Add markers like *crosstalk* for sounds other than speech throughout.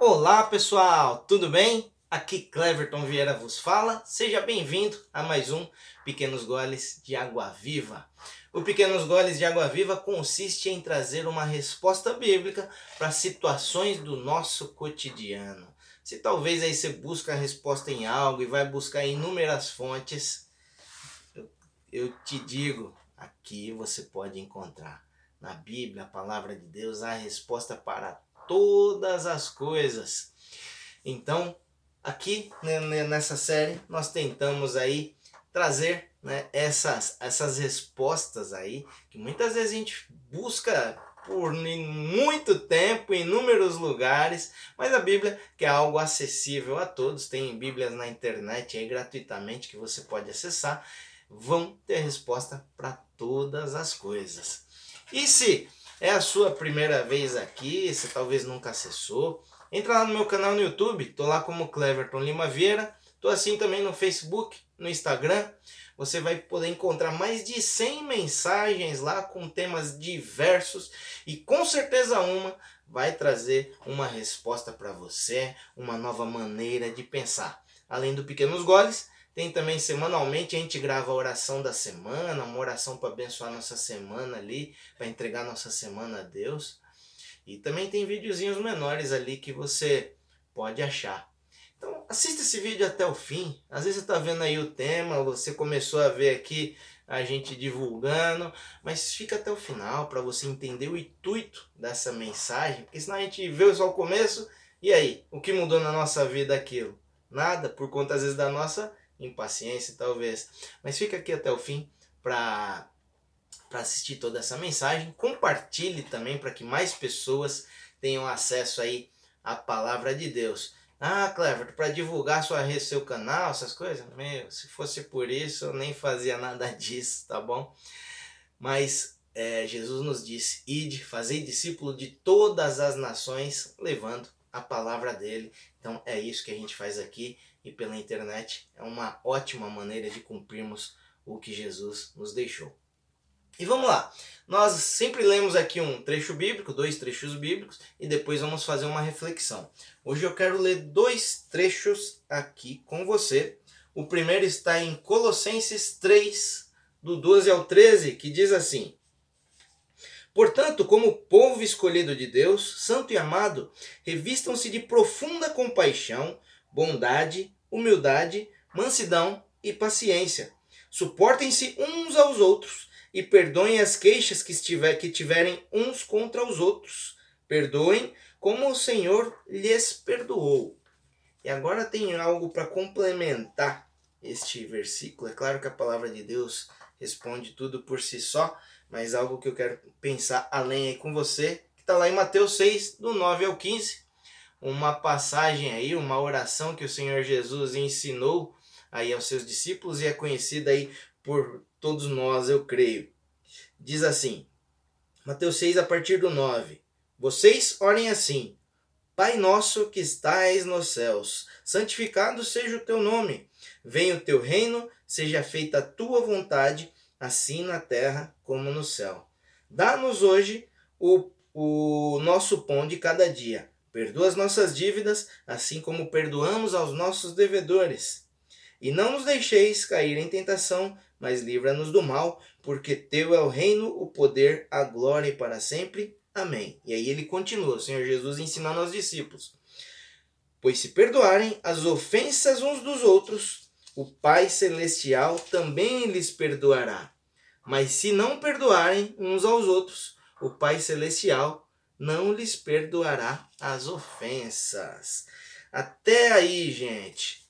Olá pessoal, tudo bem? Aqui Cleverton Vieira vos fala. Seja bem-vindo a mais um Pequenos Goles de Água Viva. O Pequenos Goles de Água Viva consiste em trazer uma resposta bíblica para situações do nosso cotidiano. Se talvez aí você busca a resposta em algo e vai buscar inúmeras fontes, eu, te digo, aqui você pode encontrar na Bíblia, a palavra de Deus, a resposta para todas as coisas. Então, aqui né, né, nessa série, nós tentamos aí trazer né, essas, essas respostas aí, que muitas vezes a gente busca por muito tempo, em inúmeros lugares, mas a Bíblia, que é algo acessível a todos, tem Bíblias na internet aí gratuitamente que você pode acessar, vão ter resposta para todas as coisas. E se é a sua primeira vez aqui, você talvez nunca acessou, entra lá no meu canal no YouTube, tô lá como Cleverton Lima Vieira, tô assim também no Facebook, no Instagram. Você vai poder encontrar mais de 100 mensagens lá com temas diversos e com certeza uma vai trazer uma resposta para você, uma nova maneira de pensar. Além do Pequenos Goles, tem também semanalmente a gente grava a oração da semana, uma oração para abençoar nossa semana ali, para entregar nossa semana a Deus. E também tem videozinhos menores ali que você pode achar. Então assista esse vídeo até o fim. Às vezes você está vendo aí o tema, você começou a ver aqui a gente divulgando, mas fica até o final para você entender o intuito dessa mensagem, porque senão a gente vê só o começo e aí, o que mudou na nossa vida aquilo? Nada, por conta às vezes da nossa impaciência, talvez. Mas fica aqui até o fim para para assistir toda essa mensagem. Compartilhe também para que mais pessoas tenham acesso aí à palavra de Deus. Ah, Clever, para divulgar sua rede, seu canal, essas coisas? Meu, se fosse por isso, eu nem fazia nada *laughs* disso, tá bom? Mas é, Jesus nos disse: ide, fazei discípulo de todas as nações, levando a palavra dele. Então é isso que a gente faz aqui e pela internet é uma ótima maneira de cumprirmos o que Jesus nos deixou. E vamos lá, nós sempre lemos aqui um trecho bíblico, dois trechos bíblicos, e depois vamos fazer uma reflexão. Hoje eu quero ler dois trechos aqui com você. O primeiro está em Colossenses 3, do 12 ao 13, que diz assim: Portanto, como povo escolhido de Deus, santo e amado, revistam-se de profunda compaixão, bondade, humildade, mansidão e paciência. Suportem-se uns aos outros e perdoem as queixas que, estiver, que tiverem uns contra os outros. Perdoem como o Senhor lhes perdoou. E agora tem algo para complementar este versículo. É claro que a palavra de Deus responde tudo por si só, mas algo que eu quero pensar além aí com você, que está lá em Mateus 6, do 9 ao 15 uma passagem aí, uma oração que o Senhor Jesus ensinou aí aos seus discípulos e é conhecida aí por todos nós, eu creio. Diz assim, Mateus 6 a partir do 9. Vocês orem assim: Pai nosso que estais nos céus, santificado seja o teu nome. Venha o teu reino, seja feita a tua vontade, assim na terra como no céu. Dá-nos hoje o, o nosso pão de cada dia Perdoa as nossas dívidas, assim como perdoamos aos nossos devedores. E não nos deixeis cair em tentação, mas livra-nos do mal, porque teu é o reino, o poder, a glória e para sempre. Amém. E aí ele continua, o Senhor Jesus ensinando aos discípulos. Pois se perdoarem as ofensas uns dos outros, o Pai Celestial também lhes perdoará. Mas se não perdoarem uns aos outros, o Pai Celestial não lhes perdoará as ofensas. Até aí, gente.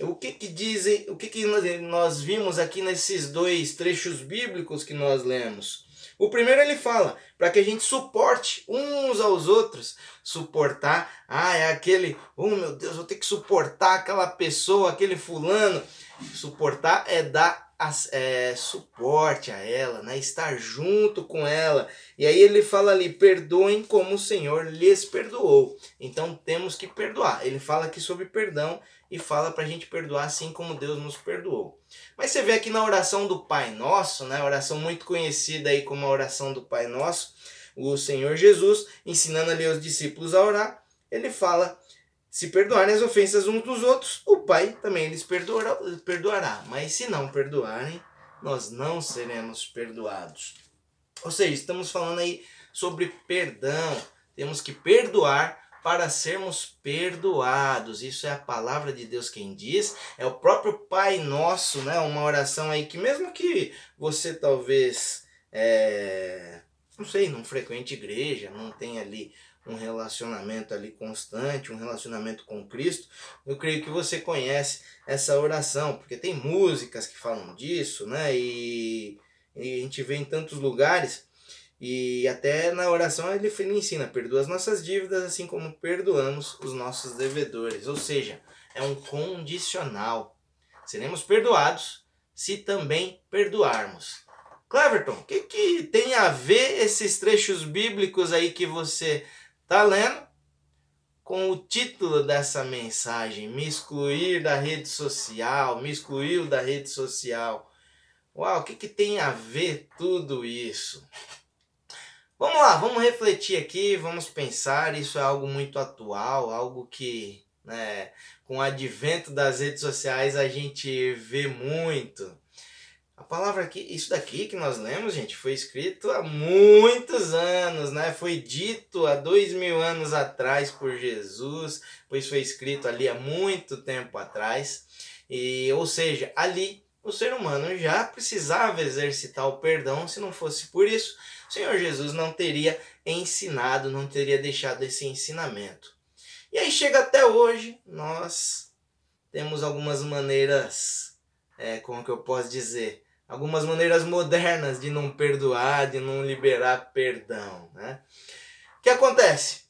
O que que dizem, o que que nós vimos aqui nesses dois trechos bíblicos que nós lemos? O primeiro ele fala para que a gente suporte uns aos outros. Suportar, ah, é aquele, oh meu Deus, vou ter que suportar aquela pessoa, aquele fulano. Suportar é dar é, suporte a ela, né? estar junto com ela. E aí ele fala ali: perdoem como o Senhor lhes perdoou. Então temos que perdoar. Ele fala aqui sobre perdão e fala para a gente perdoar assim como Deus nos perdoou. Mas você vê aqui na oração do Pai Nosso, né? oração muito conhecida aí como a oração do Pai Nosso, o Senhor Jesus ensinando ali os discípulos a orar. ele fala: se perdoarem as ofensas uns dos outros, o Pai também lhes perdoará, perdoará. Mas se não perdoarem, nós não seremos perdoados. Ou seja, estamos falando aí sobre perdão. Temos que perdoar para sermos perdoados. Isso é a palavra de Deus quem diz. É o próprio Pai Nosso, né? Uma oração aí que mesmo que você talvez é, não sei, não frequente igreja, não tem ali um relacionamento ali constante, um relacionamento com Cristo, eu creio que você conhece essa oração, porque tem músicas que falam disso, né? E, e a gente vê em tantos lugares. E até na oração ele, ele ensina: perdoa as nossas dívidas, assim como perdoamos os nossos devedores. Ou seja, é um condicional. Seremos perdoados se também perdoarmos. Cleverton, o que, que tem a ver esses trechos bíblicos aí que você tá lendo com o título dessa mensagem? Me excluir da rede social, me excluiu da rede social. Uau, o que, que tem a ver tudo isso? Vamos lá, vamos refletir aqui, vamos pensar. Isso é algo muito atual, algo que, né, com o advento das redes sociais, a gente vê muito. A palavra aqui, isso daqui que nós lemos, gente, foi escrito há muitos anos, né? Foi dito há dois mil anos atrás por Jesus, pois foi escrito ali há muito tempo atrás. E, ou seja, ali o ser humano já precisava exercitar o perdão, se não fosse por isso, o Senhor Jesus não teria ensinado, não teria deixado esse ensinamento. E aí chega até hoje, nós temos algumas maneiras, é, como que eu posso dizer, algumas maneiras modernas de não perdoar, de não liberar perdão, né? O que acontece?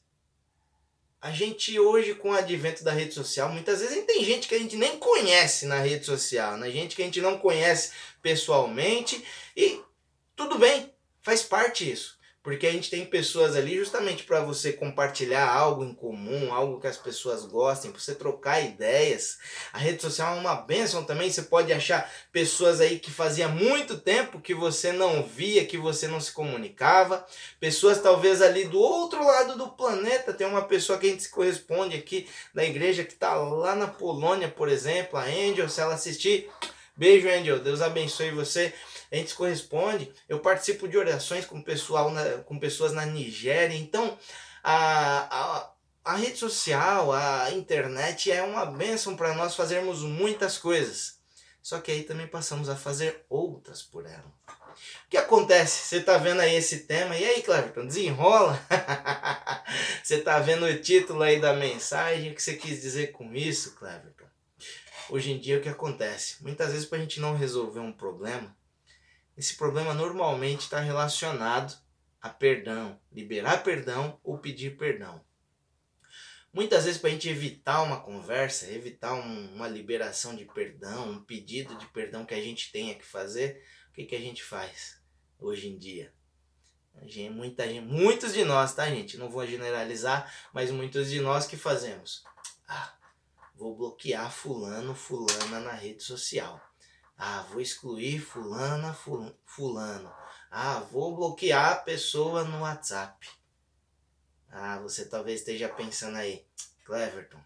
A gente hoje com o advento da rede social, muitas vezes tem gente que a gente nem conhece na rede social, né? Gente que a gente não conhece pessoalmente e tudo bem, faz parte isso. Porque a gente tem pessoas ali justamente para você compartilhar algo em comum, algo que as pessoas gostem, para você trocar ideias. A rede social é uma benção também. Você pode achar pessoas aí que fazia muito tempo que você não via, que você não se comunicava. Pessoas talvez ali do outro lado do planeta. Tem uma pessoa que a gente se corresponde aqui da igreja que está lá na Polônia, por exemplo, a Angel. Se ela assistir, beijo, Angel. Deus abençoe você a gente corresponde. Eu participo de orações com, pessoal na, com pessoas na Nigéria. Então, a, a, a rede social, a internet é uma bênção para nós fazermos muitas coisas. Só que aí também passamos a fazer outras por ela. O que acontece? Você está vendo aí esse tema? E aí, Cleverton, desenrola? *laughs* você está vendo o título aí da mensagem? O que você quis dizer com isso, Cleverton? Hoje em dia, o que acontece? Muitas vezes, para a gente não resolver um problema, esse problema normalmente está relacionado a perdão, liberar perdão ou pedir perdão. Muitas vezes, para a gente evitar uma conversa, evitar um, uma liberação de perdão, um pedido de perdão que a gente tenha que fazer, o que, que a gente faz hoje em dia? Gente, muita gente, muitos de nós, tá, gente? Não vou generalizar, mas muitos de nós que fazemos. Ah, vou bloquear fulano, fulana na rede social. Ah, vou excluir fulana, fulano. Ah, vou bloquear a pessoa no WhatsApp. Ah, você talvez esteja pensando aí, Cleverton,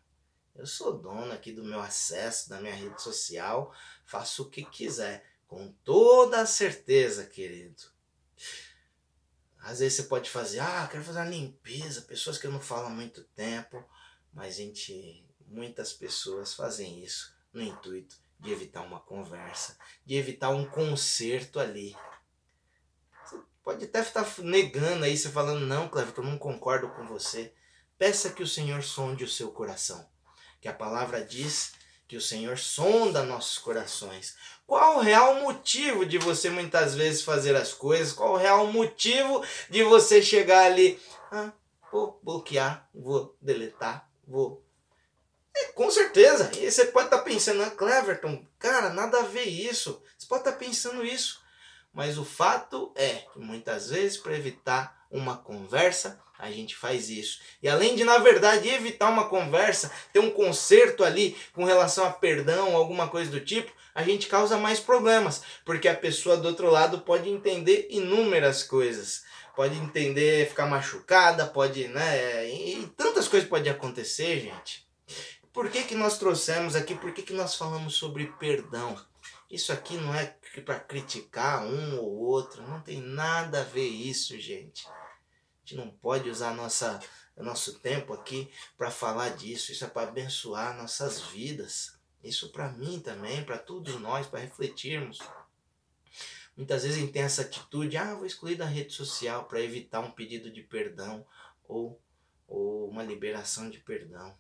eu sou dono aqui do meu acesso, da minha rede social, faço o que quiser, com toda a certeza, querido. Às vezes você pode fazer, ah, quero fazer uma limpeza, pessoas que eu não falo há muito tempo, mas gente, muitas pessoas fazem isso no intuito de evitar uma conversa, de evitar um conserto ali. Você pode até estar negando aí, você falando, não, Cleverton, eu não concordo com você. Peça que o Senhor sonde o seu coração. Que a palavra diz que o Senhor sonda nossos corações. Qual o real motivo de você muitas vezes fazer as coisas? Qual o real motivo de você chegar ali? Ah, vou bloquear, vou deletar, vou é, com certeza. E você pode estar tá pensando, ah, Cleverton, cara, nada a ver isso. Você pode estar tá pensando isso. Mas o fato é que muitas vezes, para evitar uma conversa, a gente faz isso. E além de, na verdade, evitar uma conversa, ter um conserto ali com relação a perdão, alguma coisa do tipo, a gente causa mais problemas. Porque a pessoa do outro lado pode entender inúmeras coisas. pode entender, ficar machucada, pode, né? E tantas coisas podem acontecer, gente. Por que, que nós trouxemos aqui? Por que, que nós falamos sobre perdão? Isso aqui não é para criticar um ou outro, não tem nada a ver isso, gente. A gente não pode usar nossa, nosso tempo aqui para falar disso. Isso é para abençoar nossas vidas. Isso para mim também, para todos nós, para refletirmos. Muitas vezes a gente tem essa atitude, ah, vou excluir da rede social para evitar um pedido de perdão ou, ou uma liberação de perdão.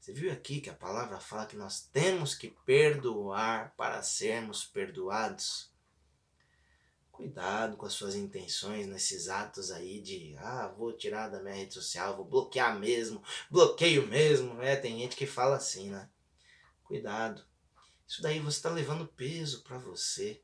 Você viu aqui que a palavra fala que nós temos que perdoar para sermos perdoados? Cuidado com as suas intenções nesses atos aí de, ah, vou tirar da minha rede social, vou bloquear mesmo, bloqueio mesmo. É, tem gente que fala assim, né? Cuidado. Isso daí você está levando peso para você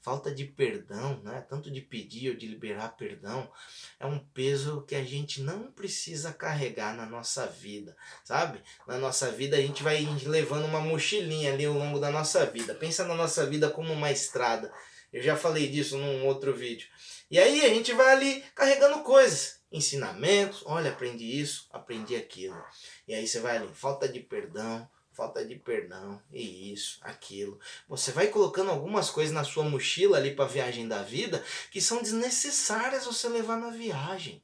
falta de perdão, né? tanto de pedir ou de liberar perdão, é um peso que a gente não precisa carregar na nossa vida, sabe? Na nossa vida a gente vai levando uma mochilinha ali ao longo da nossa vida. Pensa na nossa vida como uma estrada. Eu já falei disso num outro vídeo. E aí a gente vai ali carregando coisas, ensinamentos, olha, aprendi isso, aprendi aquilo. E aí você vai ali, falta de perdão, falta de perdão, e isso, aquilo. Você vai colocando algumas coisas na sua mochila ali para a viagem da vida que são desnecessárias você levar na viagem.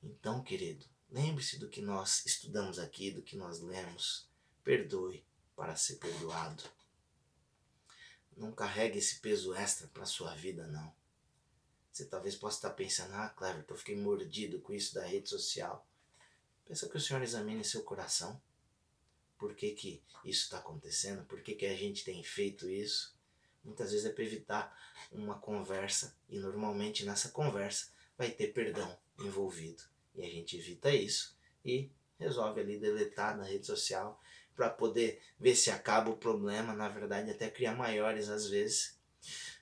Então, querido, lembre-se do que nós estudamos aqui, do que nós lemos. Perdoe para ser perdoado. Não carregue esse peso extra para sua vida, não. Você talvez possa estar pensando, ah, Clever, eu fiquei mordido com isso da rede social. Pensa que o Senhor examine seu coração por que, que isso está acontecendo, por que, que a gente tem feito isso. Muitas vezes é para evitar uma conversa e normalmente nessa conversa vai ter perdão envolvido. E a gente evita isso e resolve ali deletar na rede social para poder ver se acaba o problema, na verdade até criar maiores às vezes.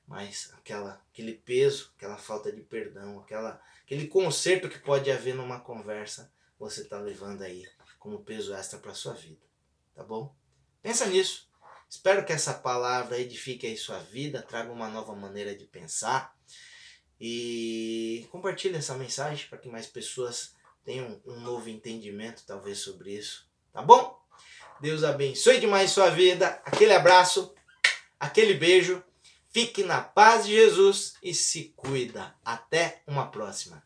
Mas aquela, aquele peso, aquela falta de perdão, aquela, aquele conserto que pode haver numa conversa, você está levando aí como peso extra para sua vida tá bom? Pensa nisso. Espero que essa palavra edifique aí sua vida, traga uma nova maneira de pensar e compartilhe essa mensagem para que mais pessoas tenham um novo entendimento, talvez, sobre isso, tá bom? Deus abençoe demais sua vida. Aquele abraço, aquele beijo. Fique na paz de Jesus e se cuida. Até uma próxima.